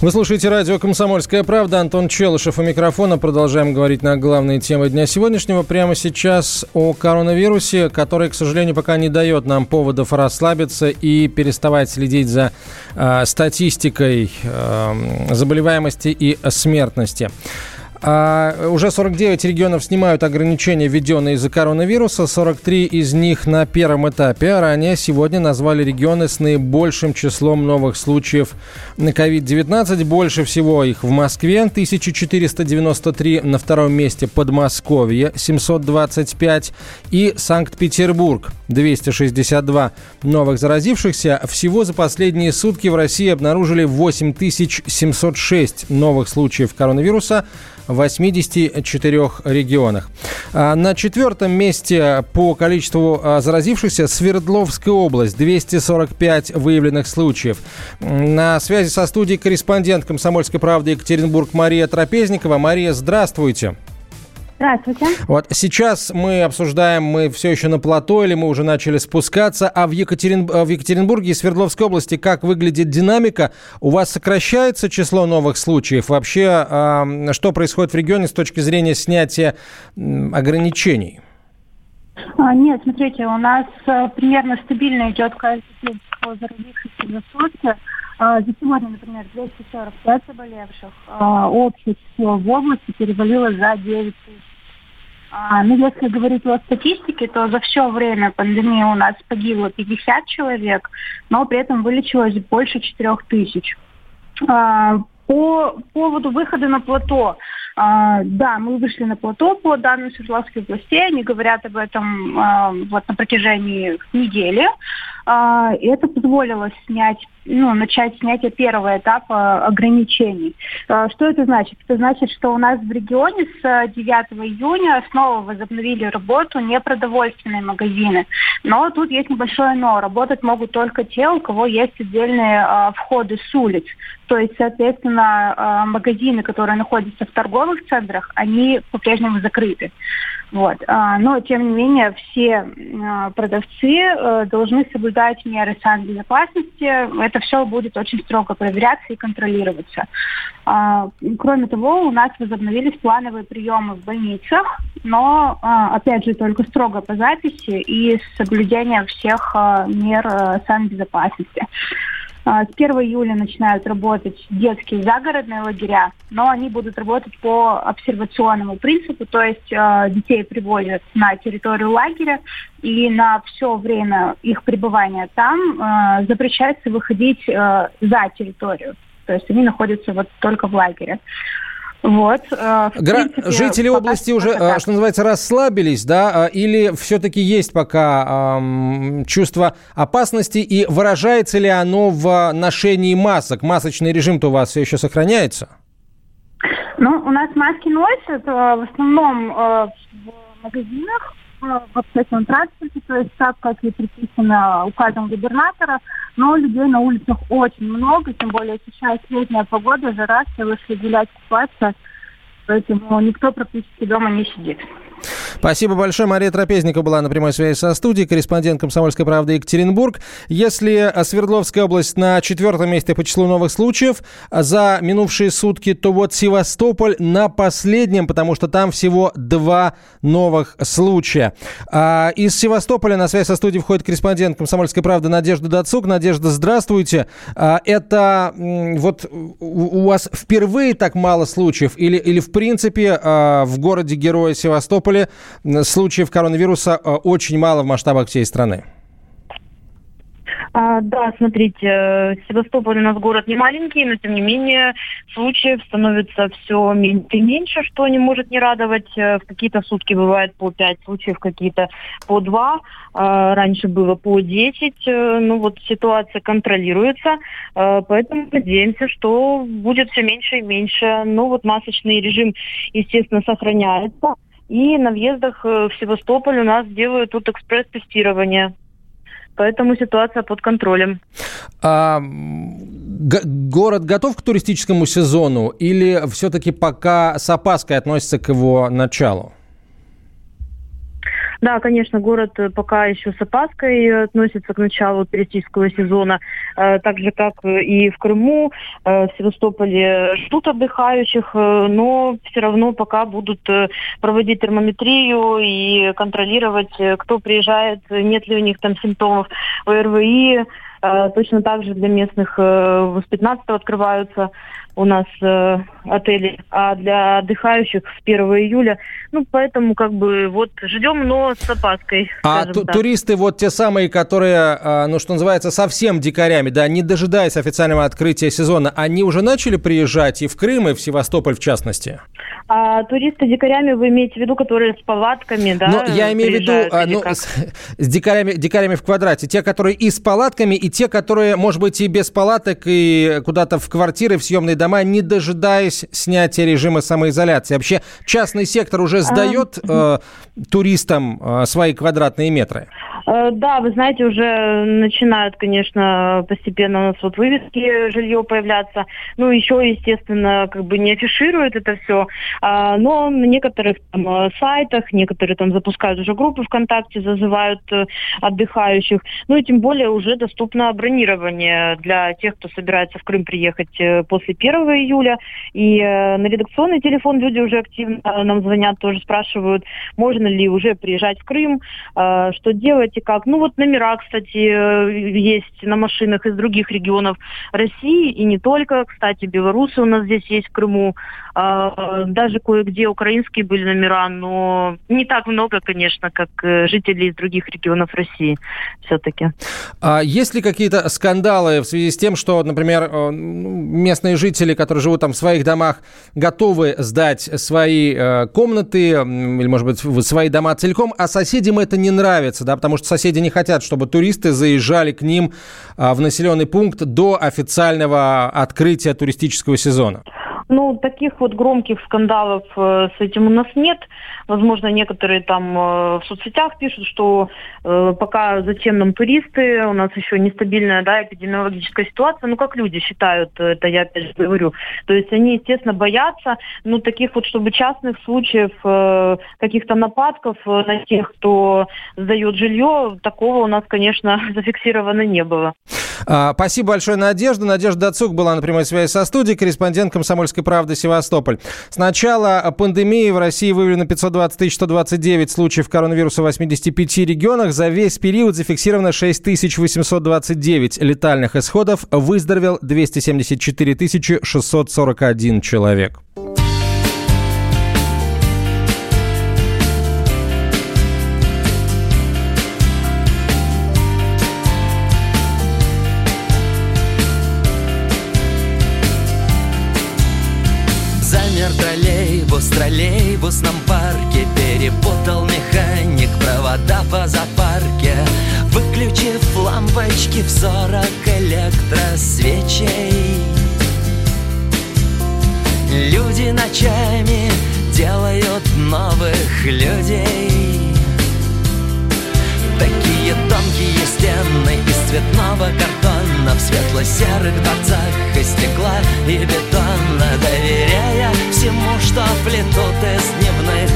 Вы слушаете радио «Комсомольская правда». Антон Челышев у микрофона. Продолжаем говорить на главные темы дня сегодняшнего. Прямо сейчас о коронавирусе, который, к сожалению, пока не дает нам поводов расслабиться и переставать следить за э, статистикой э, заболеваемости и смертности. А, уже 49 регионов снимают ограничения, введенные из-за коронавируса. 43 из них на первом этапе. А ранее сегодня назвали регионы с наибольшим числом новых случаев на COVID-19. Больше всего их в Москве 1493, на втором месте Подмосковье 725 и Санкт-Петербург 262 новых заразившихся. Всего за последние сутки в России обнаружили 8706 новых случаев коронавируса 84 регионах. А, на четвертом месте по количеству а, заразившихся Свердловская область. 245 выявленных случаев. На связи со студией корреспондент «Комсомольской правды» Екатеринбург Мария Трапезникова. Мария, здравствуйте. Здравствуйте. Вот сейчас мы обсуждаем, мы все еще на плато или мы уже начали спускаться, а в, Екатерин... в Екатеринбурге и Свердловской области как выглядит динамика? У вас сокращается число новых случаев? Вообще, э, что происходит в регионе с точки зрения снятия э, ограничений? А, нет, смотрите, у нас а, примерно стабильно идет количество заразившихся за сутки. За сегодня, например, 245 заболевших. А, общее число в области перевалило за 9 тысяч. А, ну, если говорить о статистике, то за все время пандемии у нас погибло 50 человек, но при этом вылечилось больше 4 тысяч. А, по поводу выхода на плато. А, да, мы вышли на плато по данным Свердловской областей. Они говорят об этом а, вот на протяжении недели. А, и это позволило снять, ну, начать снятие первого этапа ограничений. А, что это значит? Это значит, что у нас в регионе с 9 июня снова возобновили работу непродовольственные магазины. Но тут есть небольшое но. Работать могут только те, у кого есть отдельные входы с улиц. То есть, соответственно, магазины, которые находятся в торговых центрах, они по-прежнему закрыты. Вот. А, но, тем не менее, все а, продавцы э, должны соблюдать меры санбезопасности. Это все будет очень строго проверяться и контролироваться. А, кроме того, у нас возобновились плановые приемы в больницах, но, опять же, только строго по записи и с соблюдением всех мер э, санбезопасности. А, с 1 июля начинают работать детские загородные лагеря, но они будут работать по обсервационному принципу, то есть э, детей привозят на территорию лагеря, и на все время их пребывания там э, запрещается выходить за территорию. То есть они находятся вот только в лагере. Вот. Э, Гра... принципе, Жители области уже, э, так. что называется, расслабились, да, э, или все-таки есть пока эм, чувство опасности, и выражается ли оно в ношении масок? Масочный режим-то у вас все еще сохраняется? Ну, у нас маски носят в основном в магазинах, в общественном транспорте, то есть так, как и предписано указом губернатора, но людей на улицах очень много, тем более сейчас летняя погода, жара, все вышли гулять, купаться, поэтому никто практически дома не сидит. Спасибо большое. Мария Трапезникова была на прямой связи со студией, корреспондент «Комсомольской правды» Екатеринбург. Если Свердловская область на четвертом месте по числу новых случаев за минувшие сутки, то вот Севастополь на последнем, потому что там всего два новых случая. А из Севастополя на связь со студией входит корреспондент «Комсомольской правды» Надежда Дацук. Надежда, здравствуйте. А, это вот у вас впервые так мало случаев или, или в принципе а, в городе Героя Севастополе случаев коронавируса э, очень мало в масштабах всей страны. А, да, смотрите, э, Севастополь у нас город не маленький, но тем не менее случаев становится все меньше и меньше, что не может не радовать. Э, в какие-то сутки бывает по 5 случаев, какие-то по 2. А, раньше было по 10. Ну вот ситуация контролируется, поэтому надеемся, что будет все меньше и меньше. Ну вот масочный режим, естественно, сохраняется. И на въездах в Севастополь у нас делают тут экспресс-тестирование. Поэтому ситуация под контролем. А, город готов к туристическому сезону или все-таки пока с опаской относится к его началу? Да, конечно, город э, пока еще с опаской относится к началу туристического сезона, э, так же, как и в Крыму, э, в Севастополе ждут отдыхающих, но все равно пока будут проводить термометрию и контролировать, кто приезжает, нет ли у них там симптомов ОРВИ. Точно так же для местных с 15 открываются у нас э, отели, а для отдыхающих с 1 июля. Ну, поэтому как бы вот ждем, но с опаской. А ту- туристы вот те самые, которые, э, ну, что называется, совсем дикарями, да, не дожидаясь официального открытия сезона, они уже начали приезжать и в Крым, и в Севастополь в частности? А туристы дикарями вы имеете в виду, которые с палатками, да? Ну, я имею в виду а, ну, с, с дикарями, дикарями в квадрате. Те, которые и с палатками, и те, которые, может быть, и без палаток, и куда-то в квартиры, в съемные дома не дожидаясь снятия режима самоизоляции. Вообще частный сектор уже сдает э, туристам э, свои квадратные метры? Э, да, вы знаете, уже начинают, конечно, постепенно у нас вот вывески жилье появляться. Ну, еще, естественно, как бы не афишируют это все, а, но на некоторых там, э, сайтах, некоторые там запускают уже группы ВКонтакте, зазывают э, отдыхающих. Ну и тем более уже доступно бронирование для тех, кто собирается в Крым приехать после 1 июля. И на редакционный телефон люди уже активно нам звонят, тоже спрашивают, можно ли уже приезжать в Крым, что делать и как. Ну вот номера, кстати, есть на машинах из других регионов России и не только. Кстати, белорусы у нас здесь есть в Крыму. А, даже кое-где украинские были номера, но не так много, конечно, как э, жители из других регионов России все-таки. А есть ли какие-то скандалы в связи с тем, что, например, э, местные жители, которые живут там в своих домах, готовы сдать свои э, комнаты или, может быть, свои дома целиком, а соседям это не нравится, да, потому что соседи не хотят, чтобы туристы заезжали к ним а, в населенный пункт до официального открытия туристического сезона? Ну, таких вот громких скандалов э, с этим у нас нет. Возможно, некоторые там э, в соцсетях пишут, что э, пока зачем нам туристы, у нас еще нестабильная да, эпидемиологическая ситуация. Ну, как люди считают, это я опять же говорю. То есть они, естественно, боятся, ну, таких вот, чтобы частных случаев, э, каких-то нападков э, на тех, кто сдает жилье, такого у нас, конечно, зафиксировано не было. А, спасибо большое, Надежда. Надежда Дацук была на прямой связи со студией, корреспондент «Комсомольской правды» Севастополь. С начала пандемии в России выявлено 520 129 случаев коронавируса в 85 регионах. За весь период зафиксировано 6829 летальных исходов. Выздоровел 274 641 человек. В сорок электросвечей. Люди ночами делают новых людей. Такие тонкие стены из цветного картона В светло-серых дворцах из стекла и бетона Доверяя всему, что плетут из дневных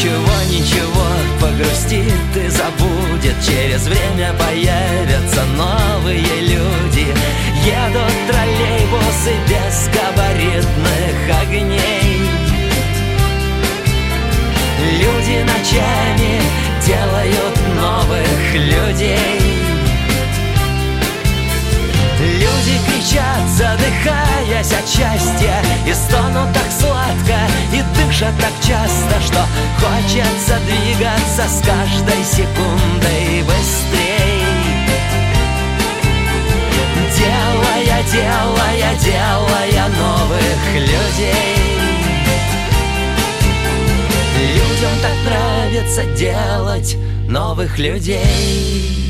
ничего, ничего, погрустит и забудет. Через время появятся новые люди. Едут троллейбусы без габаритных огней. Люди ночами делают новых людей. Люди кричат, задыхаясь от счастья И стонут так сладко, и дышат так часто Что хочется двигаться с каждой секундой быстрей. Делая, делая, делая новых людей. Людям так нравится делать новых людей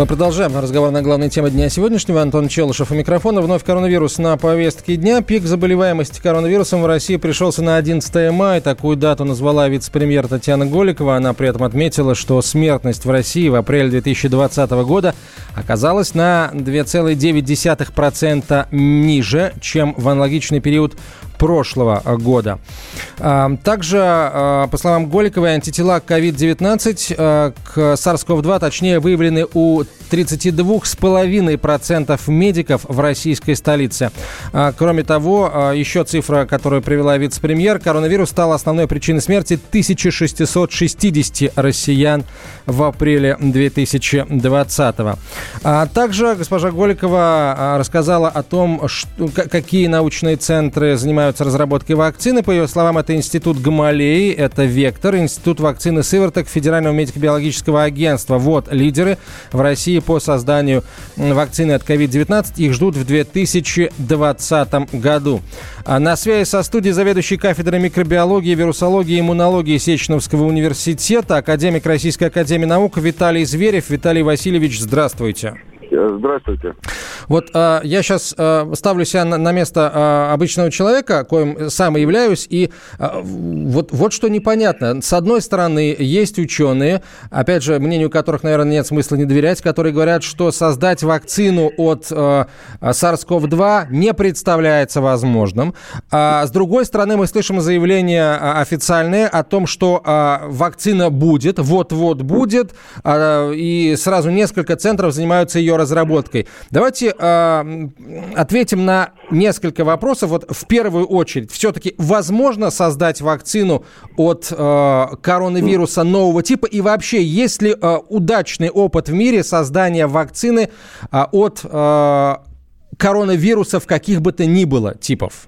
Мы продолжаем разговор на главной теме дня сегодняшнего. Антон Челышев у микрофона. Вновь коронавирус на повестке дня. Пик заболеваемости коронавирусом в России пришелся на 11 мая. Такую дату назвала вице-премьер Татьяна Голикова. Она при этом отметила, что смертность в России в апреле 2020 года оказалась на 2,9% ниже, чем в аналогичный период прошлого года. А, также, а, по словам Голиковой, антитела COVID-19 а, к SARS-CoV-2, точнее, выявлены у 32,5% медиков в российской столице. Кроме того, еще цифра, которую привела вице-премьер, коронавирус стал основной причиной смерти 1660 россиян в апреле 2020 -го. Также госпожа Голикова рассказала о том, что, какие научные центры занимаются занимаются разработкой вакцины. По ее словам, это Институт Гамалеи, это Вектор, Институт вакцины Сывороток Федерального медико-биологического агентства. Вот лидеры в России по созданию вакцины от COVID-19. Их ждут в 2020 году. А на связи со студией заведующий кафедрой микробиологии, вирусологии и иммунологии Сеченовского университета, академик Российской академии наук Виталий Зверев. Виталий Васильевич, здравствуйте. Э, здравствуйте. Вот э, я сейчас э, ставлю себя на, на место э, обычного человека, коим сам и являюсь, и э, вот, вот что непонятно. С одной стороны, есть ученые, опять же, мнению которых, наверное, нет смысла не доверять, которые говорят, что создать вакцину от э, SARS-CoV-2 не представляется возможным. А с другой стороны, мы слышим заявления официальные о том, что э, вакцина будет, вот-вот будет, э, и сразу несколько центров занимаются ее разработкой. Давайте э, ответим на несколько вопросов. Вот в первую очередь, все-таки возможно создать вакцину от э, коронавируса нового типа? И вообще, есть ли э, удачный опыт в мире создания вакцины э, от э, коронавирусов каких бы то ни было типов?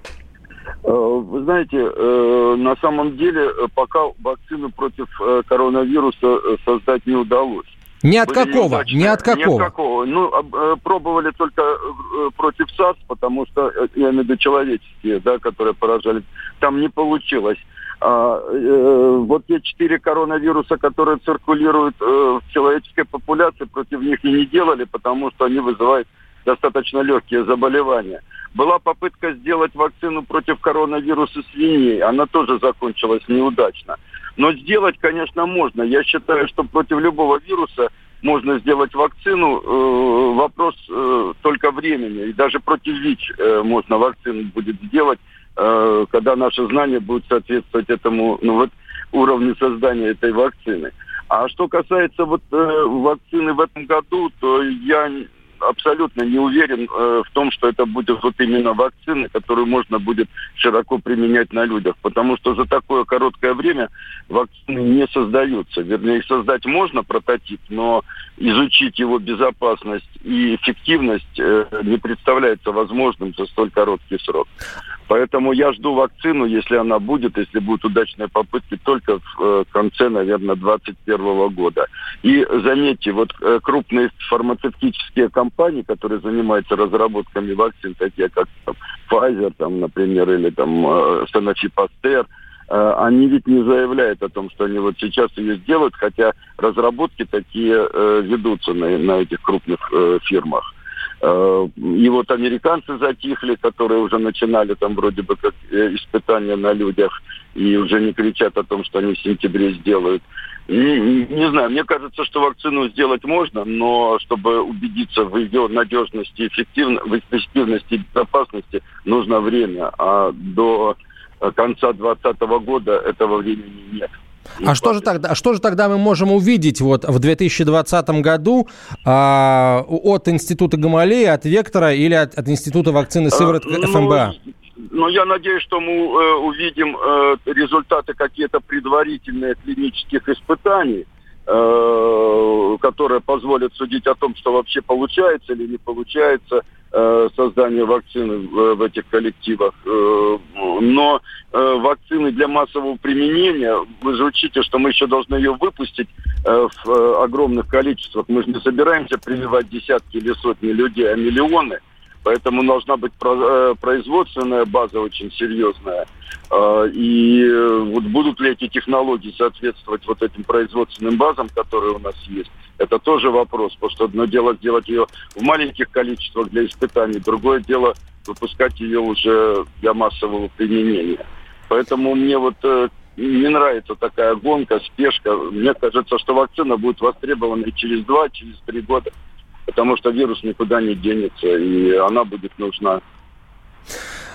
Э, вы знаете, э, на самом деле пока вакцину против коронавируса создать не удалось. Ни от какого, ни от какого. Ни от какого. Ну, э, пробовали только э, против САРС, потому что, э, я имею в виду человеческие, да, которые поражали. Там не получилось. А, э, вот те четыре коронавируса, которые циркулируют э, в человеческой популяции, против них и не делали, потому что они вызывают достаточно легкие заболевания. Была попытка сделать вакцину против коронавируса свиней. Она тоже закончилась неудачно. Но сделать, конечно, можно. Я считаю, что против любого вируса можно сделать вакцину. Э, вопрос э, только времени. И даже против ВИЧ э, можно вакцину будет сделать, э, когда наши знания будут соответствовать этому ну, вот, уровню создания этой вакцины. А что касается вот э, вакцины в этом году, то я абсолютно не уверен э, в том, что это будет вот именно вакцина, которую можно будет широко применять на людях. Потому что за такое короткое время вакцины не создаются. Вернее, их создать можно, прототип, но изучить его безопасность и эффективность э, не представляется возможным за столь короткий срок. Поэтому я жду вакцину, если она будет, если будут удачные попытки, только в э, конце, наверное, 2021 года. И заметьте, вот э, крупные фармацевтические компании, которые занимаются разработками вакцин, такие как там, Pfizer, там, например, или там э, Sanofi Pasteur, они ведь не заявляют о том, что они вот сейчас ее сделают, хотя разработки такие ведутся на, на этих крупных фирмах. Э, и вот американцы затихли, которые уже начинали там вроде бы как э, испытания на людях и уже не кричат о том, что они в сентябре сделают. Не, не знаю, мне кажется, что вакцину сделать можно, но чтобы убедиться в ее надежности, эффективно, в эффективности и безопасности, нужно время. А до конца 2020 года этого времени нет. А что, же тогда, а что же тогда мы можем увидеть вот в 2020 году а, от Института Гамалея, от Вектора или от, от Института вакцины Сыворотка а, ФМБА? Ну, я надеюсь, что мы э, увидим э, результаты какие-то предварительные клинических испытаний, э, которые позволят судить о том, что вообще получается или не получается создания вакцины в, в этих коллективах. Э, но э, вакцины для массового применения, вы же учите, что мы еще должны ее выпустить в огромных количествах. Мы же не собираемся прививать десятки или сотни людей, а миллионы – Поэтому должна быть э, производственная база очень серьезная. А, и э, вот будут ли эти технологии соответствовать вот этим производственным базам, которые у нас есть, это тоже вопрос. Потому что одно дело сделать ее в маленьких количествах для испытаний, другое дело выпускать ее уже для массового применения. Поэтому мне вот э, не нравится такая гонка, спешка. Мне кажется, что вакцина будет востребована и через два, через три года потому что вирус никуда не денется, и она будет нужна.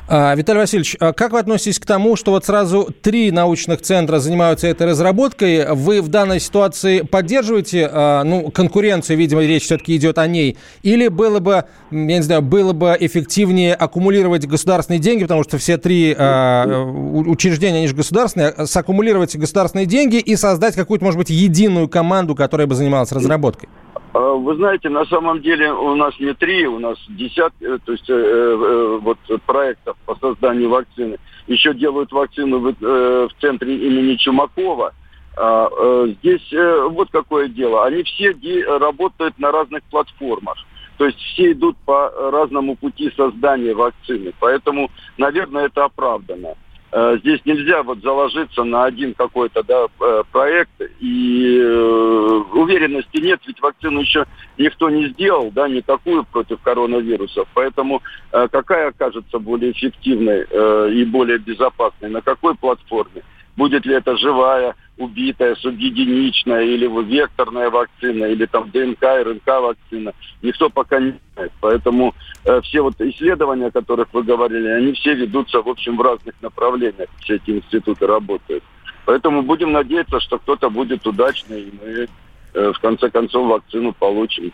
А, Виталий Васильевич, а как вы относитесь к тому, что вот сразу три научных центра занимаются этой разработкой? Вы в данной ситуации поддерживаете а, ну, конкуренцию, видимо, речь все-таки идет о ней? Или было бы, я не знаю, было бы эффективнее аккумулировать государственные деньги, потому что все три учреждения, они же государственные, саккумулировать государственные деньги и создать какую-то, может быть, единую команду, которая бы занималась разработкой? А, вы знаете, на самом деле у нас не три, у нас десятки, э, то есть э, э, вот проектов по созданию вакцины. Еще делают вакцину в, э, в центре имени Чумакова. А, э, здесь э, вот какое дело. Они все работают на разных платформах. То есть все идут по разному пути создания вакцины. Поэтому, наверное, это оправдано. Э, здесь нельзя вот заложиться на один какой-то да, э, проект, и э, уверенности нет, ведь вакцину еще никто не сделал, да, никакую против коронавирусов. Поэтому какая окажется более эффективной и более безопасной, на какой платформе? Будет ли это живая, убитая, субъединичная или векторная вакцина, или там ДНК, РНК вакцина, никто пока не знает. Поэтому э, все вот исследования, о которых вы говорили, они все ведутся, в общем, в разных направлениях, все эти институты работают. Поэтому будем надеяться, что кто-то будет удачный, и мы э, в конце концов вакцину получим.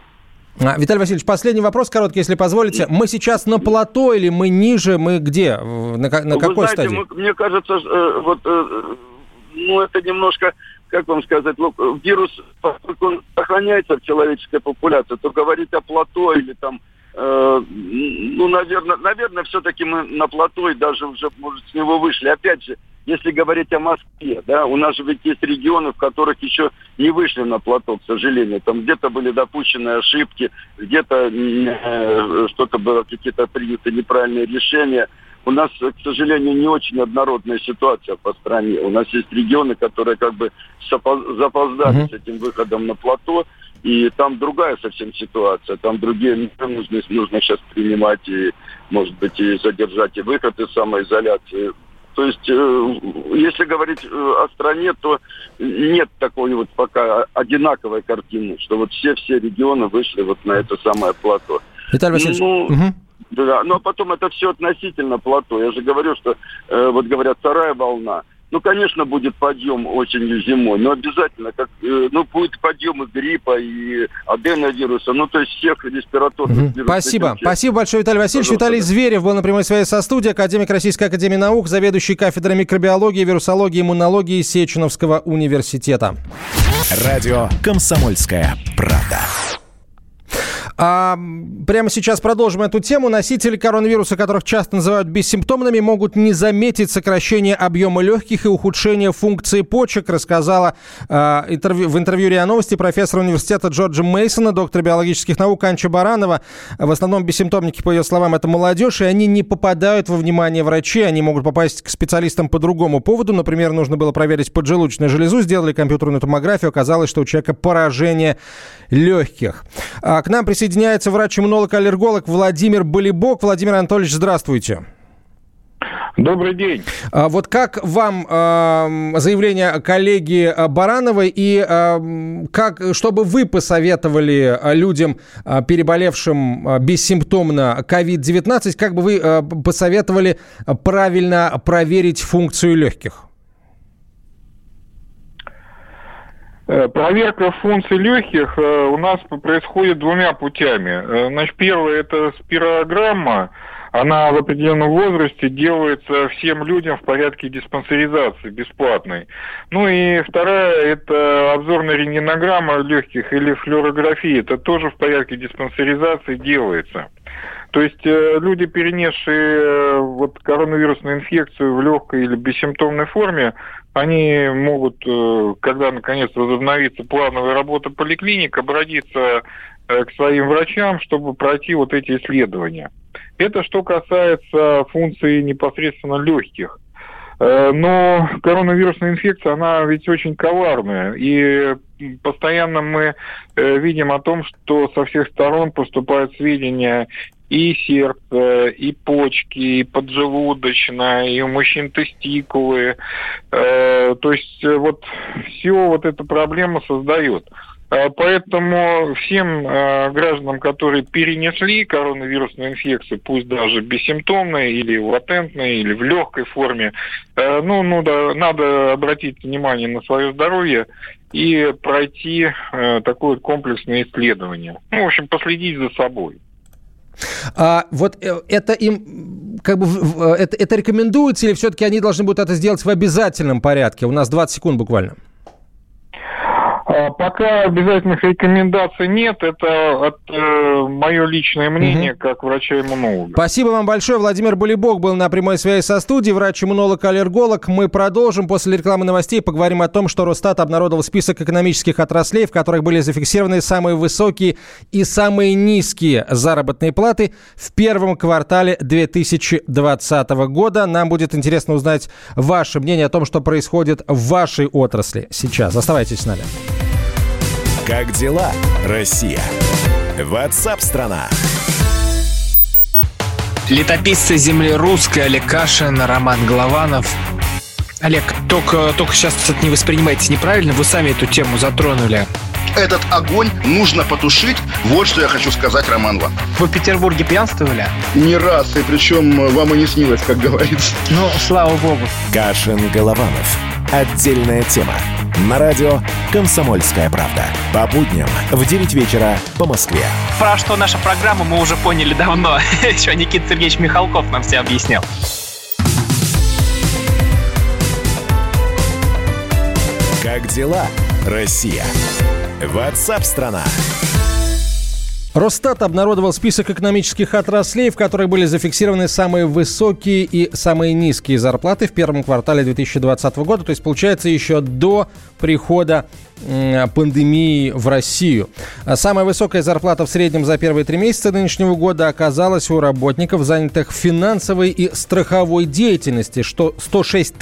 А, Виталий Васильевич, последний вопрос короткий, если позволите. Мы сейчас на плато или мы ниже, мы где? На, на какой Вы знаете, стадии? Мы, мне кажется, э, вот э, ну, это немножко, как вам сказать, вирус, поскольку он сохраняется в человеческой популяции, то говорить о плато или там э, ну, наверное, наверное, все-таки мы на плато и даже уже, может, с него вышли. Опять же, если говорить о Москве, да, у нас же ведь есть регионы, в которых еще не вышли на плато, к сожалению. Там где-то были допущены ошибки, где-то э, что-то было, какие-то приняты неправильные решения у нас, к сожалению, не очень однородная ситуация по стране. У нас есть регионы, которые как бы запоздали mm-hmm. с этим выходом на плато. И там другая совсем ситуация, там другие меры нужно, нужно сейчас принимать и, может быть, и задержать и выход из самоизоляции. То есть, э, если говорить э, о стране, то нет такой вот пока одинаковой картины, что вот все-все регионы вышли вот на это самое плато. Виталий Васильевич, Ну, мгм. Да, но потом это все относительно плато. Я же говорю, что э, вот говорят вторая волна. Ну, конечно, будет подъем осенью, зимой, но обязательно, как, э, ну, будет подъем и гриппа, и аденовируса, ну, то есть всех респираторных Мгм. вирусных Спасибо. инфекций. Спасибо большое, Виталий Васильевич. Пожалуйста, Виталий да. Зверев был на прямой связи со студией, академик Российской Академии Наук, заведующий кафедрой микробиологии, вирусологии, иммунологии Сеченовского университета. Радио «Комсомольская правда». А, прямо сейчас продолжим эту тему. Носители коронавируса, которых часто называют бессимптомными, могут не заметить сокращение объема легких и ухудшение функции почек, рассказала а, интервью, в интервью РИА Новости профессор университета Джорджа Мейсона, доктор биологических наук Анча Баранова. В основном бессимптомники, по ее словам, это молодежь, и они не попадают во внимание врачей, они могут попасть к специалистам по другому поводу. Например, нужно было проверить поджелудочную железу, сделали компьютерную томографию, оказалось, что у человека поражение легких. А, К нам присоединяется врач-иммунолог-аллерголог Владимир Болибок. Владимир Анатольевич, здравствуйте. Добрый день. А Вот как вам эм, заявление коллеги э, Барановой и эм, как, что бы вы посоветовали э, людям, э, переболевшим э, бессимптомно COVID-19, как бы вы э, посоветовали э, правильно проверить функцию легких? Э, Проверка функций легких э, у нас происходит двумя путями. Э, Значит, первое это спирограмма. Она в определенном возрасте делается всем людям в порядке диспансеризации бесплатной. Ну и вторая это обзорная рентгенограмма легких или флюорография. Это тоже в порядке диспансеризации делается. То есть э, люди, перенесшие э, вот коронавирусную инфекцию в легкой или бессимптомной форме, они могут, э, когда наконец возобновится плановая работа поликлиник, обратиться э, к своим врачам, чтобы пройти вот эти исследования. Это что касается функций непосредственно легких. Э, Но коронавирусная инфекция, она ведь очень коварная. И постоянно мы видим о том, что со всех сторон поступают сведения и сердце, и почки, и поджелудочная, и у мужчин тестикулы. Э, То есть э, вот все вот эта проблема создает. Э, Поэтому всем э, гражданам, которые перенесли коронавирусную инфекцию, пусть даже бессимптомной или латентной, или в легкой форме, э, ну, ну да, надо обратить внимание на свое здоровье и пройти э, такое комплексное исследование. Ну, в общем, последить за собой. А вот э, это им как бы в- это, это рекомендуется или все-таки они должны будут это сделать в обязательном порядке? У нас 20 секунд буквально. А, Пока обязательных рекомендаций нет, это мое личное мнение как врача-иммунолога. Спасибо вам большое. Владимир Булибок был на прямой связи со студией, врач-иммунолог-аллерголог. Мы продолжим после рекламы новостей. Поговорим о том, что Росстат обнародовал список экономических отраслей, в которых были зафиксированы самые высокие и самые низкие заработные платы в первом квартале 2020 года. Нам будет интересно узнать ваше мнение о том, что происходит в вашей отрасли сейчас. Оставайтесь с нами. Как дела, Россия? Ватсап-страна! Летописцы земли русской Олег Кашин, Роман Голованов. Олег, только, только сейчас это не воспринимайте неправильно, вы сами эту тему затронули. Этот огонь нужно потушить. Вот что я хочу сказать, Роман вам. Вы в Петербурге пьянствовали? Не раз, и причем вам и не снилось, как говорится. Ну, слава богу. Кашин-Голованов. Отдельная тема. На радио «Комсомольская правда». По будням в 9 вечера по Москве. Про что наша программа мы уже поняли давно. Еще Никита Сергеевич Михалков нам все объяснял. Как дела, Россия? Ватсап-страна! Росстат обнародовал список экономических отраслей, в которых были зафиксированы самые высокие и самые низкие зарплаты в первом квартале 2020 года. То есть, получается, еще до прихода пандемии в Россию. Самая высокая зарплата в среднем за первые три месяца нынешнего года оказалась у работников, занятых в финансовой и страховой деятельности, что 106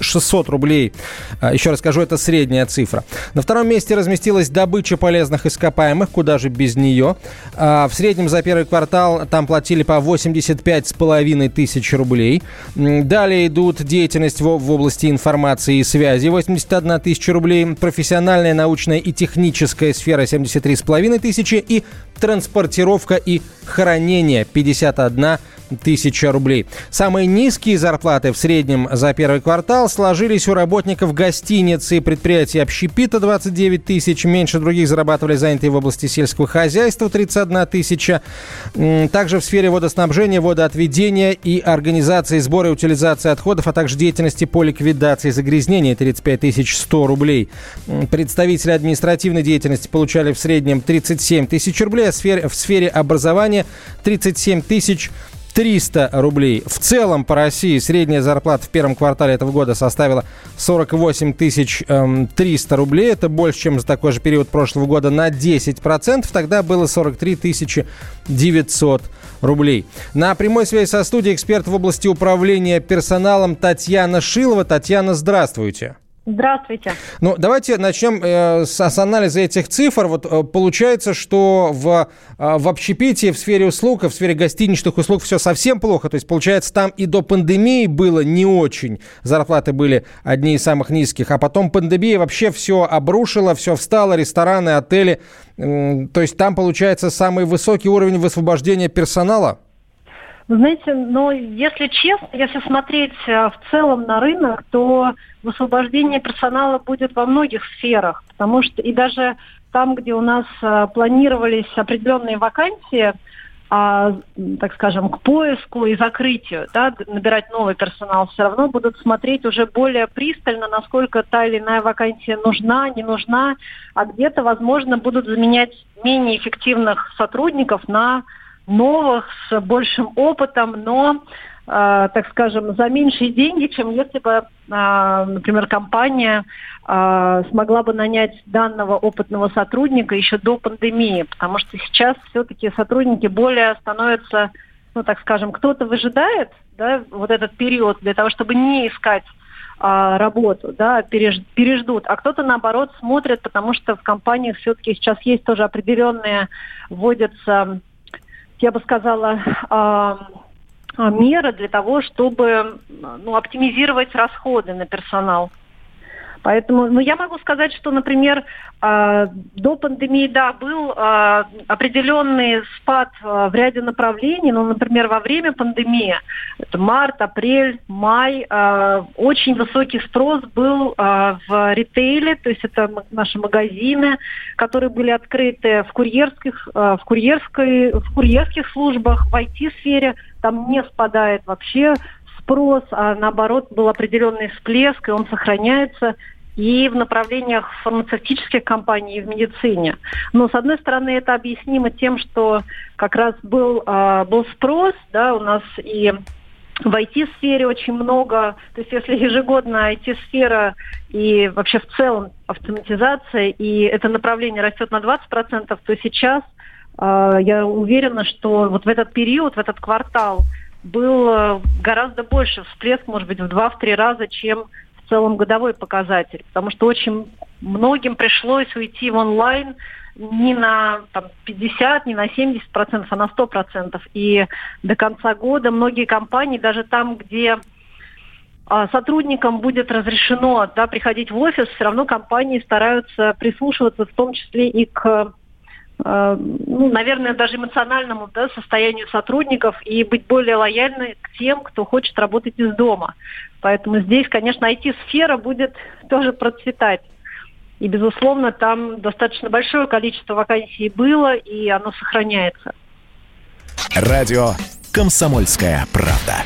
600 рублей. А, еще раз скажу, это средняя цифра. На втором месте разместилась добыча полезных ископаемых, куда же без нее. А, в среднем за первый квартал там платили по 85 с половиной тысяч рублей. Далее идут деятельность в области информации и связи 81 тысяча рублей, профессиональная, научная и техническая сфера 73 с половиной тысячи и транспортировка и хранение 51 тысяча рублей. Самые низкие зарплаты в среднем за первый квартал сложились у работников гостиницы и предприятий общепита 29 тысяч. Меньше других зарабатывали занятые в области сельского хозяйства 31 тысяча. Также в сфере водоснабжения, водоотведения и организации сбора и утилизации отходов, а также деятельности по ликвидации загрязнения 35 тысяч 100 рублей. Представители административной деятельности получали в среднем 37 тысяч рублей, а в сфере, в сфере образования 37 тысяч 300 рублей. В целом по России средняя зарплата в первом квартале этого года составила 48 300 эм, рублей. Это больше, чем за такой же период прошлого года на 10%. Тогда было 43 900 рублей. На прямой связи со студией эксперт в области управления персоналом Татьяна Шилова. Татьяна, здравствуйте. Здравствуйте. Ну, давайте начнем э, с, с анализа этих цифр. Вот э, получается, что в, э, в общепитии, в сфере услуг, в сфере гостиничных услуг все совсем плохо. То есть, получается, там и до пандемии было не очень. Зарплаты были одни из самых низких. А потом пандемия вообще все обрушила, все встало, рестораны, отели. Э, то есть, там, получается, самый высокий уровень высвобождения персонала? Знаете, но если честно, если смотреть э, в целом на рынок, то высвобождение персонала будет во многих сферах, потому что и даже там, где у нас э, планировались определенные вакансии, а, так скажем, к поиску и закрытию, да, набирать новый персонал, все равно будут смотреть уже более пристально, насколько та или иная вакансия нужна, не нужна, а где-то, возможно, будут заменять менее эффективных сотрудников на новых, с большим опытом, но, э, так скажем, за меньшие деньги, чем если бы, э, например, компания э, смогла бы нанять данного опытного сотрудника еще до пандемии, потому что сейчас все-таки сотрудники более становятся, ну, так скажем, кто-то выжидает да, вот этот период для того, чтобы не искать работу, да, переждут, а кто-то наоборот смотрит, потому что в компаниях все-таки сейчас есть тоже определенные, вводятся я бы сказала, меры для того, чтобы ну, оптимизировать расходы на персонал. Поэтому, ну, я могу сказать, что, например, э, до пандемии, да, был э, определенный спад э, в ряде направлений, ну, например, во время пандемии, это март, апрель, май, э, очень высокий спрос был э, в ритейле, то есть это наши магазины, которые были открыты в курьерских, э, в курьерской, в курьерских службах, в IT-сфере, там не спадает вообще спрос, а наоборот был определенный всплеск, и он сохраняется и в направлениях фармацевтических компаний и в медицине. Но, с одной стороны, это объяснимо тем, что как раз был, э, был спрос, да, у нас и в IT-сфере очень много, то есть если ежегодно IT-сфера и вообще в целом автоматизация, и это направление растет на 20%, то сейчас э, я уверена, что вот в этот период, в этот квартал был гораздо больше всплеск, может быть, в два-три раза, чем в целом годовой показатель, потому что очень многим пришлось уйти в онлайн не на там, 50, не на 70 процентов, а на 100 процентов. И до конца года многие компании, даже там, где а, сотрудникам будет разрешено да, приходить в офис, все равно компании стараются прислушиваться в том числе и к Э, ну, наверное, даже эмоциональному да, состоянию сотрудников и быть более лояльны к тем, кто хочет работать из дома. Поэтому здесь, конечно, IT-сфера будет тоже процветать. И, безусловно, там достаточно большое количество вакансий было, и оно сохраняется. Радио «Комсомольская правда».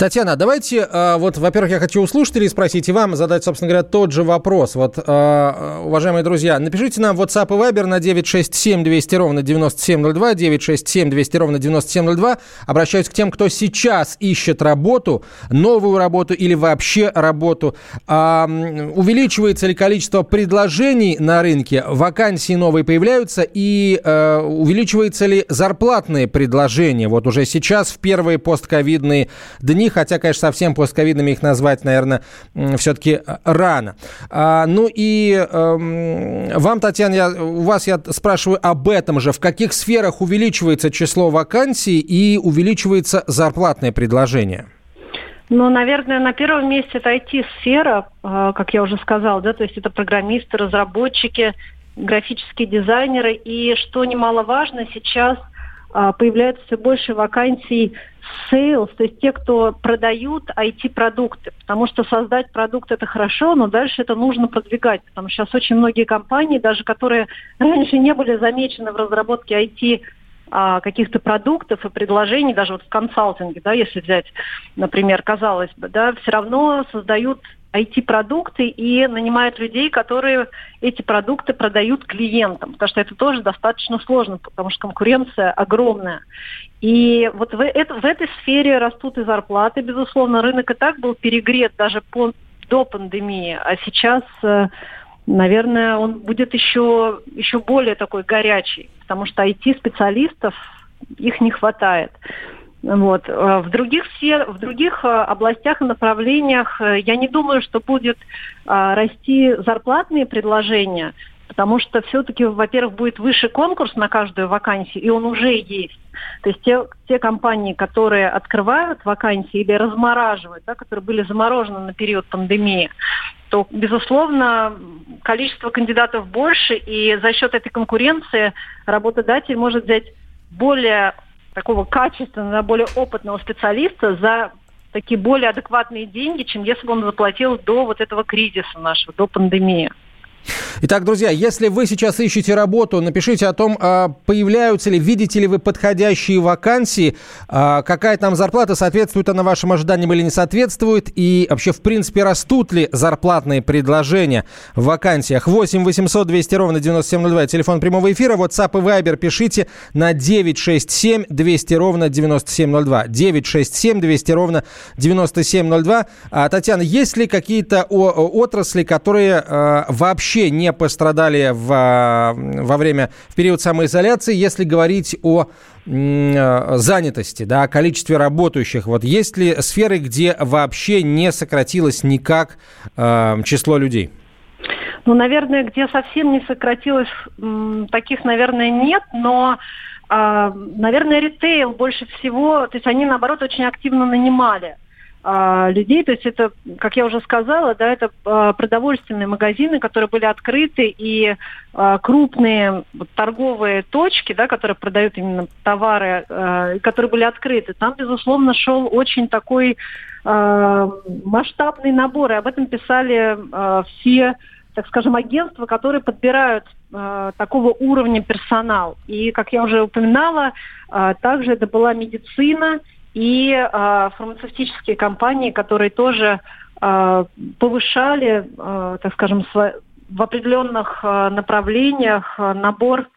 Татьяна, давайте, а, вот, во-первых, я хочу у слушателей спросить и вам задать, собственно говоря, тот же вопрос. Вот, а, уважаемые друзья, напишите нам WhatsApp и Viber на 967 200 ровно 9702, 967 200 ровно 9702. Обращаюсь к тем, кто сейчас ищет работу, новую работу или вообще работу. А, увеличивается ли количество предложений на рынке, вакансии новые появляются и а, увеличивается ли зарплатные предложения? Вот уже сейчас в первые постковидные дни хотя, конечно, совсем постковидными их назвать, наверное, все-таки э, рано. А, ну и э, вам, Татьяна, я, у вас я спрашиваю об этом же. В каких сферах увеличивается число вакансий и увеличивается зарплатное предложение? Ну, наверное, на первом месте это IT-сфера, э, как я уже сказала, да, то есть это программисты, разработчики, графические дизайнеры. И что немаловажно, сейчас появляется все больше вакансий sales, то есть те, кто продают IT-продукты. Потому что создать продукт это хорошо, но дальше это нужно продвигать. Потому что сейчас очень многие компании, даже которые раньше не были замечены в разработке IT а, каких-то продуктов и предложений, даже вот в консалтинге, да, если взять, например, казалось бы, да, все равно создают IT-продукты и нанимают людей, которые эти продукты продают клиентам, потому что это тоже достаточно сложно, потому что конкуренция огромная. И вот в, это, в этой сфере растут и зарплаты, безусловно. Рынок и так был перегрет даже по, до пандемии, а сейчас, э, наверное, он будет еще, еще более такой горячий, потому что IT-специалистов их не хватает. Вот. Э, в других, сфер, в других э, областях и направлениях э, я не думаю, что будет расти зарплатные предложения, потому что все-таки, во-первых, будет выше конкурс на каждую вакансию, и он уже есть. То есть те, те компании, которые открывают вакансии или размораживают, да, которые были заморожены на период пандемии, то, безусловно, количество кандидатов больше, и за счет этой конкуренции работодатель может взять более такого качественного, более опытного специалиста за такие более адекватные деньги, чем если бы он заплатил до вот этого кризиса нашего, до пандемии. Итак, друзья, если вы сейчас ищете работу, напишите о том, а, появляются ли, видите ли вы подходящие вакансии, а, какая там зарплата, соответствует она вашим ожиданиям или не соответствует, и вообще, в принципе, растут ли зарплатные предложения в вакансиях. 8 800 200 ровно 9702, телефон прямого эфира, WhatsApp и Viber пишите на 967 200 ровно 9702. 967 200 ровно 9702. А, Татьяна, есть ли какие-то отрасли, которые вообще вообще не пострадали в, а, во время, в период самоизоляции, если говорить о а, занятости, да, о количестве работающих. Вот есть ли сферы, где вообще не сократилось никак э, число людей? Ну, наверное, где совсем не сократилось, таких, наверное, нет, но наверное, ритейл больше всего, то есть они, наоборот, очень активно нанимали а, людей. То есть это, как я уже сказала, да, это а, продовольственные магазины, которые были открыты, и а, крупные торговые точки, да, которые продают именно товары, а, которые были открыты. Там, безусловно, шел очень такой а, масштабный набор, и об этом писали а, все так скажем, агентства, которые подбирают такого уровня персонал. И, как я уже упоминала, также это была медицина и э, фармацевтические компании, которые тоже э, повышали, э, так скажем, в определенных э, направлениях э, набор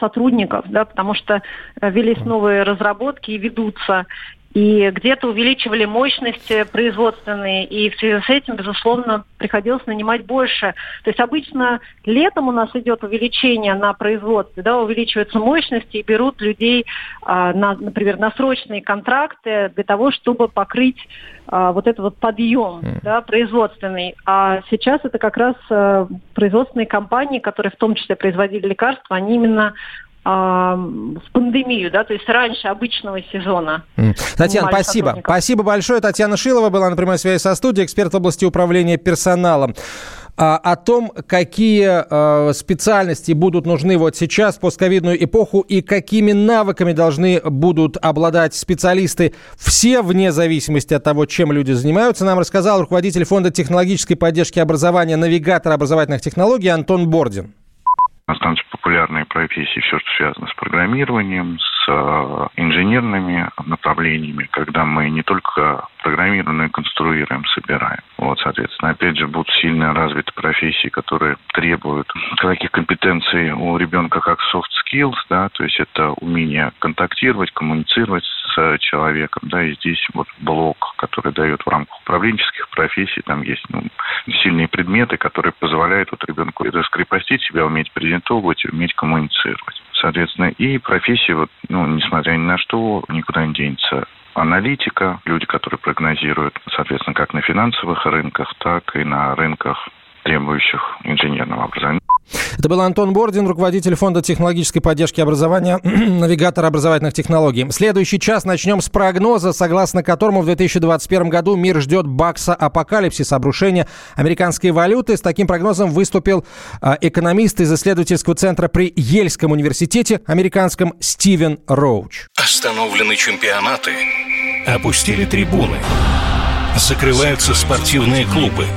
сотрудников, да, потому что велись новые разработки и ведутся и где-то увеличивали мощности производственные, и в связи с этим, безусловно, приходилось нанимать больше. То есть обычно летом у нас идет увеличение на производстве, да, увеличиваются мощности и берут людей, а, на, например, на срочные контракты для того, чтобы покрыть а, вот этот вот подъем mm. да, производственный. А сейчас это как раз а, производственные компании, которые в том числе производили лекарства, они именно в пандемию, да, то есть раньше обычного сезона. Татьяна, спасибо. Спасибо большое. Татьяна Шилова была на прямой связи со студией, эксперт в области управления персоналом. А, о том, какие а, специальности будут нужны вот сейчас, в постковидную эпоху, и какими навыками должны будут обладать специалисты все, вне зависимости от того, чем люди занимаются, нам рассказал руководитель Фонда технологической поддержки образования, навигатор образовательных технологий Антон Бордин. Профессий, все, что связано с программированием, с э, инженерными направлениями, когда мы не только программируем, но и конструируем, собираем. Вот, соответственно, опять же, будут сильно развиты профессии, которые требуют таких компетенций у ребенка, как soft skills, да, то есть это умение контактировать, коммуницировать с человеком, да, и здесь вот блок, который дает в рамках управленческих профессий, там есть ну, сильные предметы, которые позволяют вот ребенку раскрепостить себя, уметь презентовывать, уметь коммуницировать. Соответственно, и профессия, вот, ну, несмотря ни на что, никуда не денется аналитика, люди, которые прогнозируют, соответственно, как на финансовых рынках, так и на рынках, требующих инженерного образования. Это был Антон Бордин, руководитель Фонда технологической поддержки образования, навигатор образовательных технологий. Следующий час начнем с прогноза, согласно которому в 2021 году мир ждет бакса апокалипсис, обрушения американской валюты. С таким прогнозом выступил а, экономист из исследовательского центра при Ельском университете, американском Стивен Роуч. Остановлены чемпионаты, опустили трибуны, закрываются спортивные клубы –